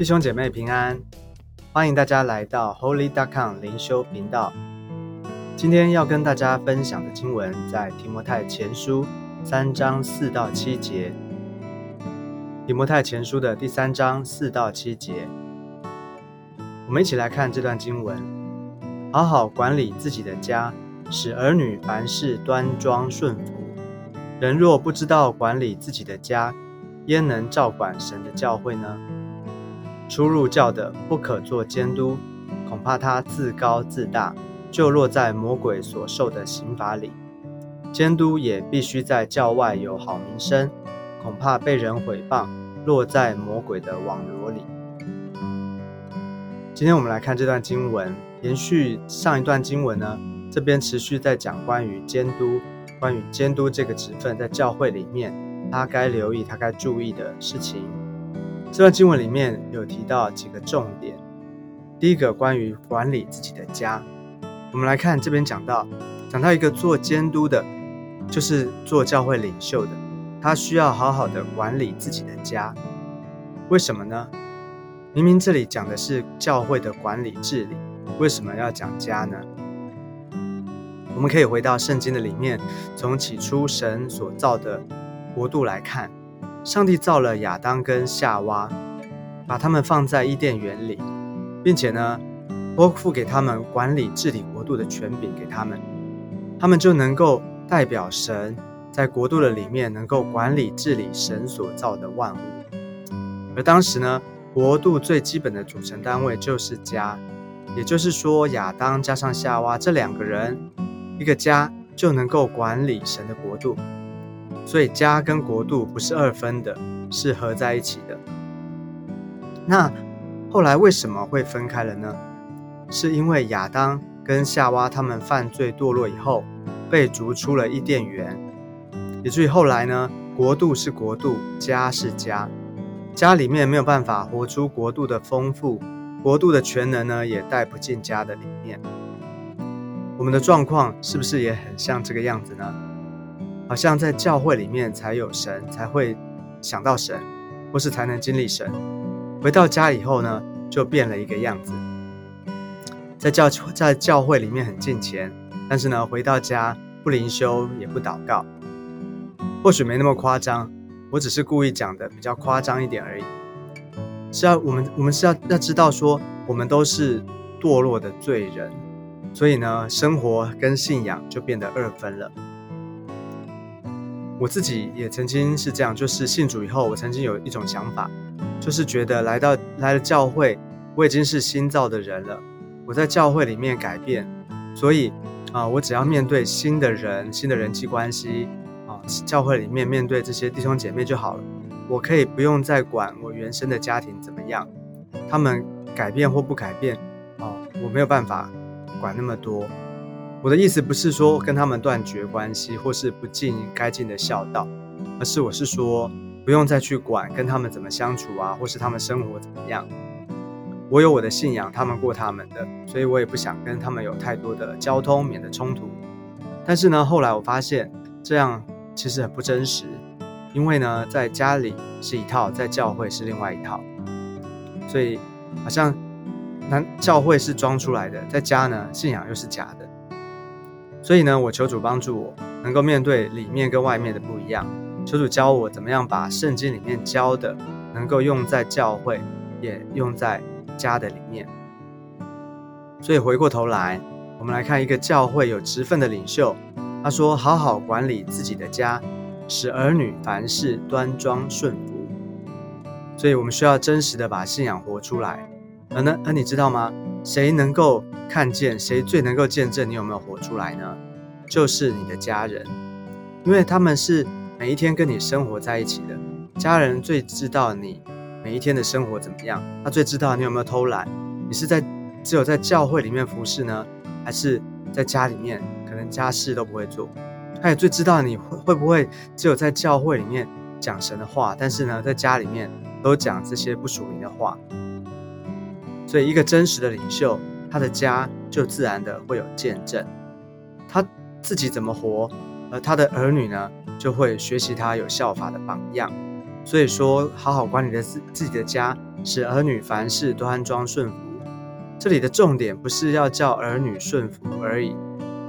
弟兄姐妹平安，欢迎大家来到 Holy Duck On 灵修频道。今天要跟大家分享的经文在提摩太前书三章四到七节。提摩太前书的第三章四到七节，我们一起来看这段经文：好好管理自己的家，使儿女凡事端庄顺服。人若不知道管理自己的家，焉能照管神的教会呢？出入教的不可做监督，恐怕他自高自大，就落在魔鬼所受的刑罚里。监督也必须在教外有好名声，恐怕被人毁谤，落在魔鬼的网罗里。今天我们来看这段经文，延续上一段经文呢，这边持续在讲关于监督，关于监督这个职分在教会里面，他该留意、他该注意的事情。这段经文里面有提到几个重点。第一个，关于管理自己的家。我们来看这边讲到，讲到一个做监督的，就是做教会领袖的，他需要好好的管理自己的家。为什么呢？明明这里讲的是教会的管理治理，为什么要讲家呢？我们可以回到圣经的里面，从起初神所造的国度来看。上帝造了亚当跟夏娃，把他们放在伊甸园里，并且呢，托付给他们管理治理国度的权柄给他们，他们就能够代表神在国度的里面，能够管理治理神所造的万物。而当时呢，国度最基本的组成单位就是家，也就是说，亚当加上夏娃这两个人，一个家就能够管理神的国度。所以家跟国度不是二分的，是合在一起的。那后来为什么会分开了呢？是因为亚当跟夏娃他们犯罪堕落以后，被逐出了伊甸园，以至于后来呢，国度是国度，家是家，家里面没有办法活出国度的丰富，国度的全能呢，也带不进家的里面。我们的状况是不是也很像这个样子呢？好像在教会里面才有神，才会想到神，或是才能经历神。回到家以后呢，就变了一个样子。在教在教会里面很敬虔，但是呢，回到家不灵修也不祷告。或许没那么夸张，我只是故意讲的比较夸张一点而已。是要我们我们是要要知道说，我们都是堕落的罪人，所以呢，生活跟信仰就变得二分了。我自己也曾经是这样，就是信主以后，我曾经有一种想法，就是觉得来到来了教会，我已经是新造的人了。我在教会里面改变，所以啊，我只要面对新的人、新的人际关系啊，教会里面面对这些弟兄姐妹就好了。我可以不用再管我原生的家庭怎么样，他们改变或不改变啊，我没有办法管那么多。我的意思不是说跟他们断绝关系，或是不尽该尽的孝道，而是我是说不用再去管跟他们怎么相处啊，或是他们生活怎么样。我有我的信仰，他们过他们的，所以我也不想跟他们有太多的交通，免得冲突。但是呢，后来我发现这样其实很不真实，因为呢，在家里是一套，在教会是另外一套，所以好像那教会是装出来的，在家呢信仰又是假的。所以呢，我求主帮助我，能够面对里面跟外面的不一样。求主教我怎么样把圣经里面教的，能够用在教会，也用在家的里面。所以回过头来，我们来看一个教会有职分的领袖，他说：“好好管理自己的家，使儿女凡事端庄顺服。”所以我们需要真实的把信仰活出来。而呢，而你知道吗？谁能够看见？谁最能够见证你有没有活出来呢？就是你的家人，因为他们是每一天跟你生活在一起的。家人最知道你每一天的生活怎么样，他最知道你有没有偷懒。你是在只有在教会里面服侍呢，还是在家里面可能家事都不会做？他也最知道你会会不会只有在教会里面讲神的话，但是呢，在家里面都讲这些不属灵的话。所以，一个真实的领袖，他的家就自然的会有见证，他自己怎么活，而他的儿女呢，就会学习他有效法的榜样。所以说，好好管理的自自己的家，使儿女凡事端庄顺服。这里的重点不是要叫儿女顺服而已，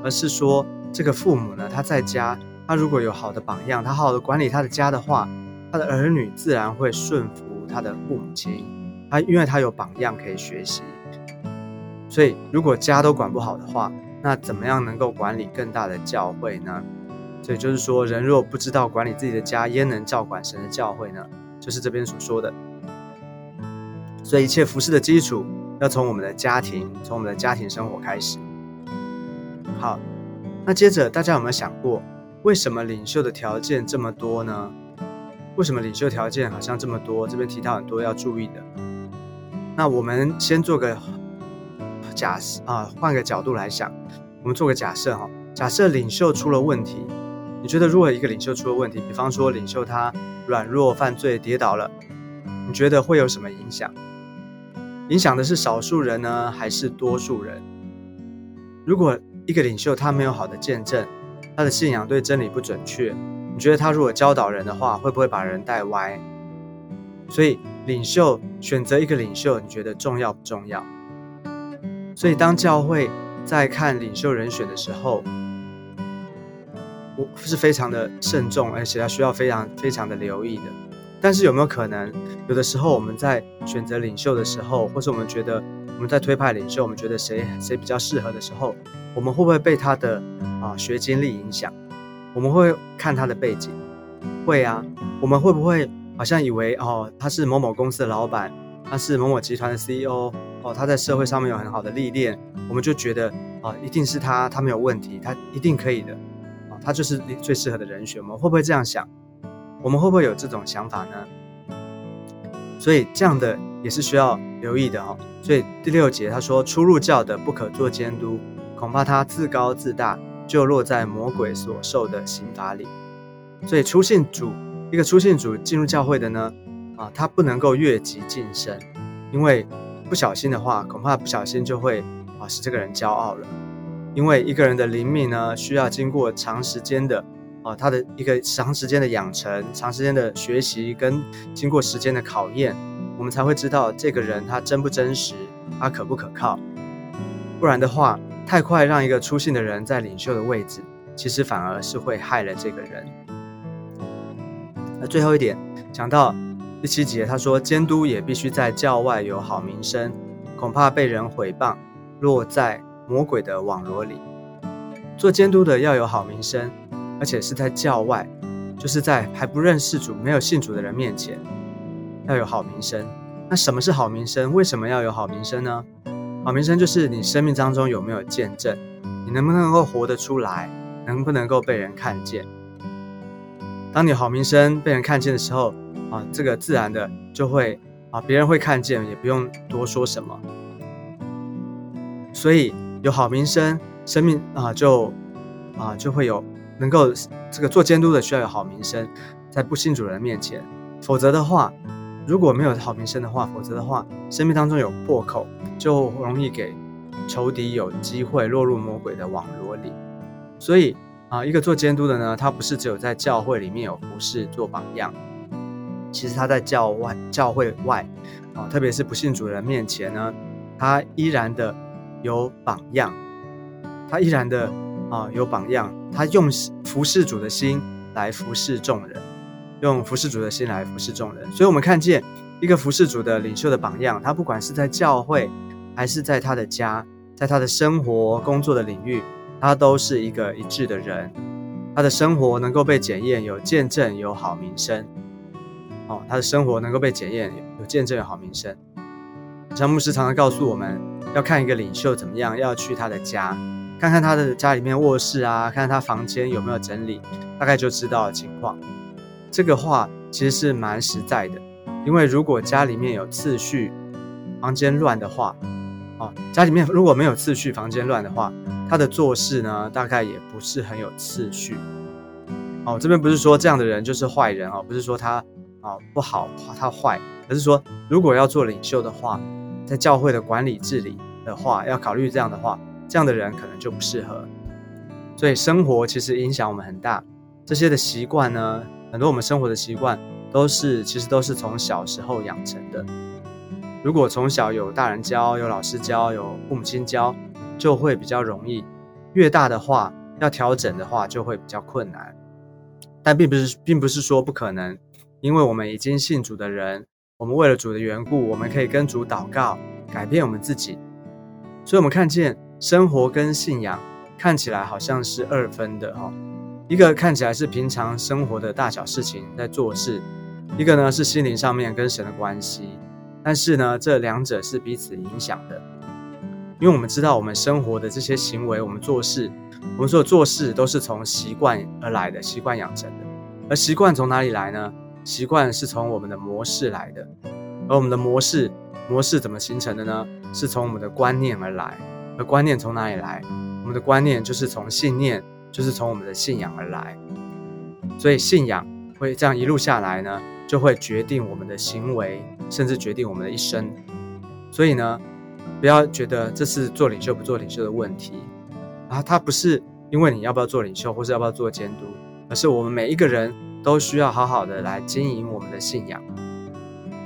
而是说这个父母呢，他在家，他如果有好的榜样，他好好的管理他的家的话，他的儿女自然会顺服他的父母亲。他因为他有榜样可以学习，所以如果家都管不好的话，那怎么样能够管理更大的教会呢？所以就是说，人若不知道管理自己的家，焉能照管神的教会呢？就是这边所说的。所以一切服饰的基础要从我们的家庭，从我们的家庭生活开始。好，那接着大家有没有想过，为什么领袖的条件这么多呢？为什么领袖条件好像这么多？这边提到很多要注意的。那我们先做个假设啊，换个角度来想，我们做个假设哈，假设领袖出了问题。你觉得如果一个领袖出了问题，比方说领袖他软弱、犯罪、跌倒了，你觉得会有什么影响？影响的是少数人呢，还是多数人？如果一个领袖他没有好的见证，他的信仰对真理不准确，你觉得他如果教导人的话，会不会把人带歪？所以领袖选择一个领袖，你觉得重要不重要？所以当教会在看领袖人选的时候，我是非常的慎重，而且要需要非常非常的留意的。但是有没有可能，有的时候我们在选择领袖的时候，或是我们觉得我们在推派领袖，我们觉得谁谁比较适合的时候，我们会不会被他的啊学经历影响？我们会看他的背景，会啊。我们会不会好像以为哦，他是某某公司的老板，他是某某集团的 CEO，哦，他在社会上面有很好的历练，我们就觉得啊，一定是他，他没有问题，他一定可以的。哦他就是最适合的人选，我们会不会这样想？我们会不会有这种想法呢？所以这样的也是需要留意的哦。所以第六节他说：“出入教的不可做监督，恐怕他自高自大，就落在魔鬼所受的刑罚里。”所以出信主一个出信主进入教会的呢，啊，他不能够越级晋升，因为不小心的话，恐怕不小心就会啊使这个人骄傲了。因为一个人的灵命呢，需要经过长时间的，啊，他的一个长时间的养成、长时间的学习跟经过时间的考验，我们才会知道这个人他真不真实，他可不可靠。不然的话，太快让一个出信的人在领袖的位置，其实反而是会害了这个人。那最后一点，讲到第七节，他说监督也必须在教外有好名声，恐怕被人毁谤，落在。魔鬼的网罗里，做监督的要有好名声，而且是在教外，就是在还不认识主、没有信主的人面前，要有好名声。那什么是好名声？为什么要有好名声呢？好名声就是你生命当中有没有见证，你能不能够活得出来，能不能够被人看见。当你好名声被人看见的时候，啊，这个自然的就会啊，别人会看见，也不用多说什么。所以。有好名声，生命啊就啊就会有能够这个做监督的需要有好名声，在不信主人面前，否则的话，如果没有好名声的话，否则的话，生命当中有破口，就容易给仇敌有机会落入魔鬼的网络里。所以啊，一个做监督的呢，他不是只有在教会里面有服侍做榜样，其实他在教外教会外啊，特别是不信主人面前呢，他依然的。有榜样，他依然的啊有榜样，他用服侍主的心来服侍众人，用服侍主的心来服侍众人。所以，我们看见一个服侍主的领袖的榜样，他不管是在教会，还是在他的家，在他的生活工作的领域，他都是一个一致的人。他的生活能够被检验，有见证，有好名声。哦，他的生活能够被检验，有见证，有好名声。像牧师常常告诉我们。要看一个领袖怎么样，要去他的家，看看他的家里面卧室啊，看看他房间有没有整理，大概就知道情况。这个话其实是蛮实在的，因为如果家里面有次序，房间乱的话，啊，家里面如果没有次序，房间乱的话，他的做事呢，大概也不是很有次序。哦，这边不是说这样的人就是坏人哦，不是说他啊不好，他坏，而是说如果要做领袖的话。在教会的管理治理的话，要考虑这样的话，这样的人可能就不适合。所以生活其实影响我们很大。这些的习惯呢，很多我们生活的习惯都是其实都是从小时候养成的。如果从小有大人教、有老师教、有父母亲教，就会比较容易；越大的话，要调整的话就会比较困难。但并不是，并不是说不可能，因为我们已经信主的人，我们为了主的缘故，我们可以跟主祷告，改变我们自己。所以，我们看见生活跟信仰看起来好像是二分的哈，一个看起来是平常生活的大小事情在做事，一个呢是心灵上面跟神的关系。但是呢，这两者是彼此影响的，因为我们知道我们生活的这些行为，我们做事，我们所有做事都是从习惯而来的，习惯养成的。而习惯从哪里来呢？习惯是从我们的模式来的，而我们的模式，模式怎么形成的呢？是从我们的观念而来。而观念从哪里来？我们的观念就是从信念，就是从我们的信仰而来。所以信仰会这样一路下来呢？就会决定我们的行为，甚至决定我们的一生。所以呢，不要觉得这是做领袖不做领袖的问题啊，它不是因为你要不要做领袖，或是要不要做监督，而是我们每一个人都需要好好的来经营我们的信仰。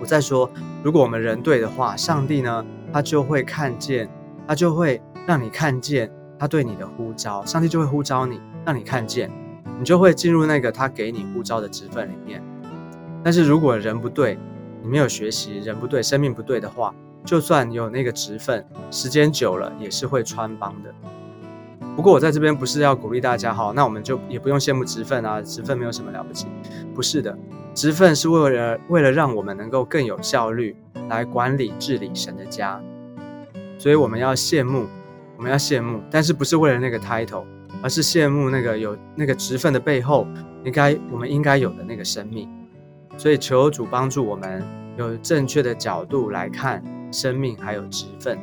我再说，如果我们人对的话，上帝呢，他就会看见，他就会让你看见他对你的呼召，上帝就会呼召你，让你看见，你就会进入那个他给你呼召的职分里面。但是如果人不对，你没有学习，人不对，生命不对的话，就算有那个职分，时间久了也是会穿帮的。不过我在这边不是要鼓励大家哈，那我们就也不用羡慕职分啊，职分没有什么了不起，不是的，职分是为了为了让我们能够更有效率来管理治理神的家，所以我们要羡慕，我们要羡慕，但是不是为了那个 title，而是羡慕那个有那个职分的背后，应该我们应该有的那个生命。所以求主帮助我们有正确的角度来看生命还有职分。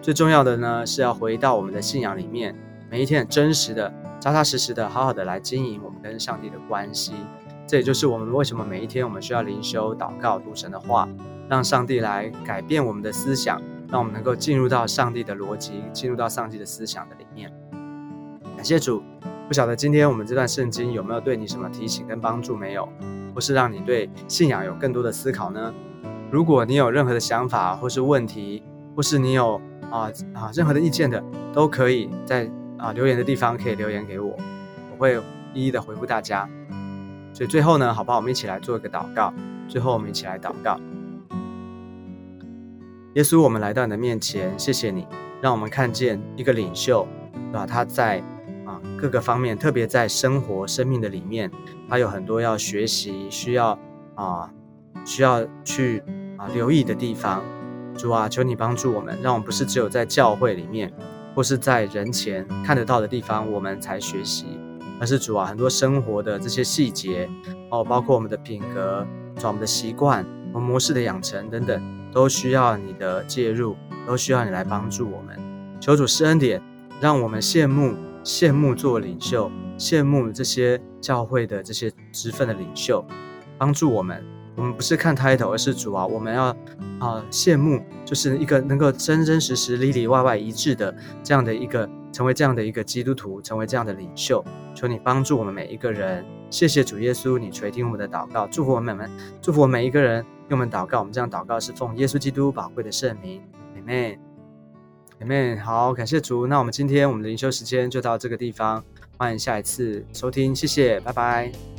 最重要的呢是要回到我们的信仰里面，每一天真实的、扎扎实实的、好好的来经营我们跟上帝的关系。这也就是我们为什么每一天我们需要灵修、祷告、读神的话，让上帝来改变我们的思想，让我们能够进入到上帝的逻辑，进入到上帝的思想的里面。感谢主。不晓得今天我们这段圣经有没有对你什么提醒跟帮助没有？或是让你对信仰有更多的思考呢？如果你有任何的想法或是问题，或是你有啊啊任何的意见的，都可以在啊留言的地方可以留言给我，我会一一的回复大家。所以最后呢，好不好，我们一起来做一个祷告。最后我们一起来祷告。耶稣，我们来到你的面前，谢谢你，让我们看见一个领袖，对吧？他在。各个方面，特别在生活、生命的里面，他有很多要学习、需要啊、需要去啊留意的地方。主啊，求你帮助我们，让我们不是只有在教会里面，或是在人前看得到的地方，我们才学习，而是主啊，很多生活的这些细节哦，包括我们的品格、我们的习惯、和模式的养成等等，都需要你的介入，都需要你来帮助我们。求主施恩典，让我们羡慕。羡慕做领袖，羡慕这些教会的这些职分的领袖，帮助我们。我们不是看 title，而是主啊，我们要啊羡慕，就是一个能够真真实实里里外外一致的这样的一个，成为这样的一个基督徒，成为这样的领袖。求你帮助我们每一个人。谢谢主耶稣，你垂听我们的祷告，祝福我们们，祝福我们每一个人。用我们祷告，我们这样祷告是奉耶稣基督宝贵的圣名，Amen。好，感谢主。那我们今天我们的灵修时间就到这个地方，欢迎下一次收听，谢谢，拜拜。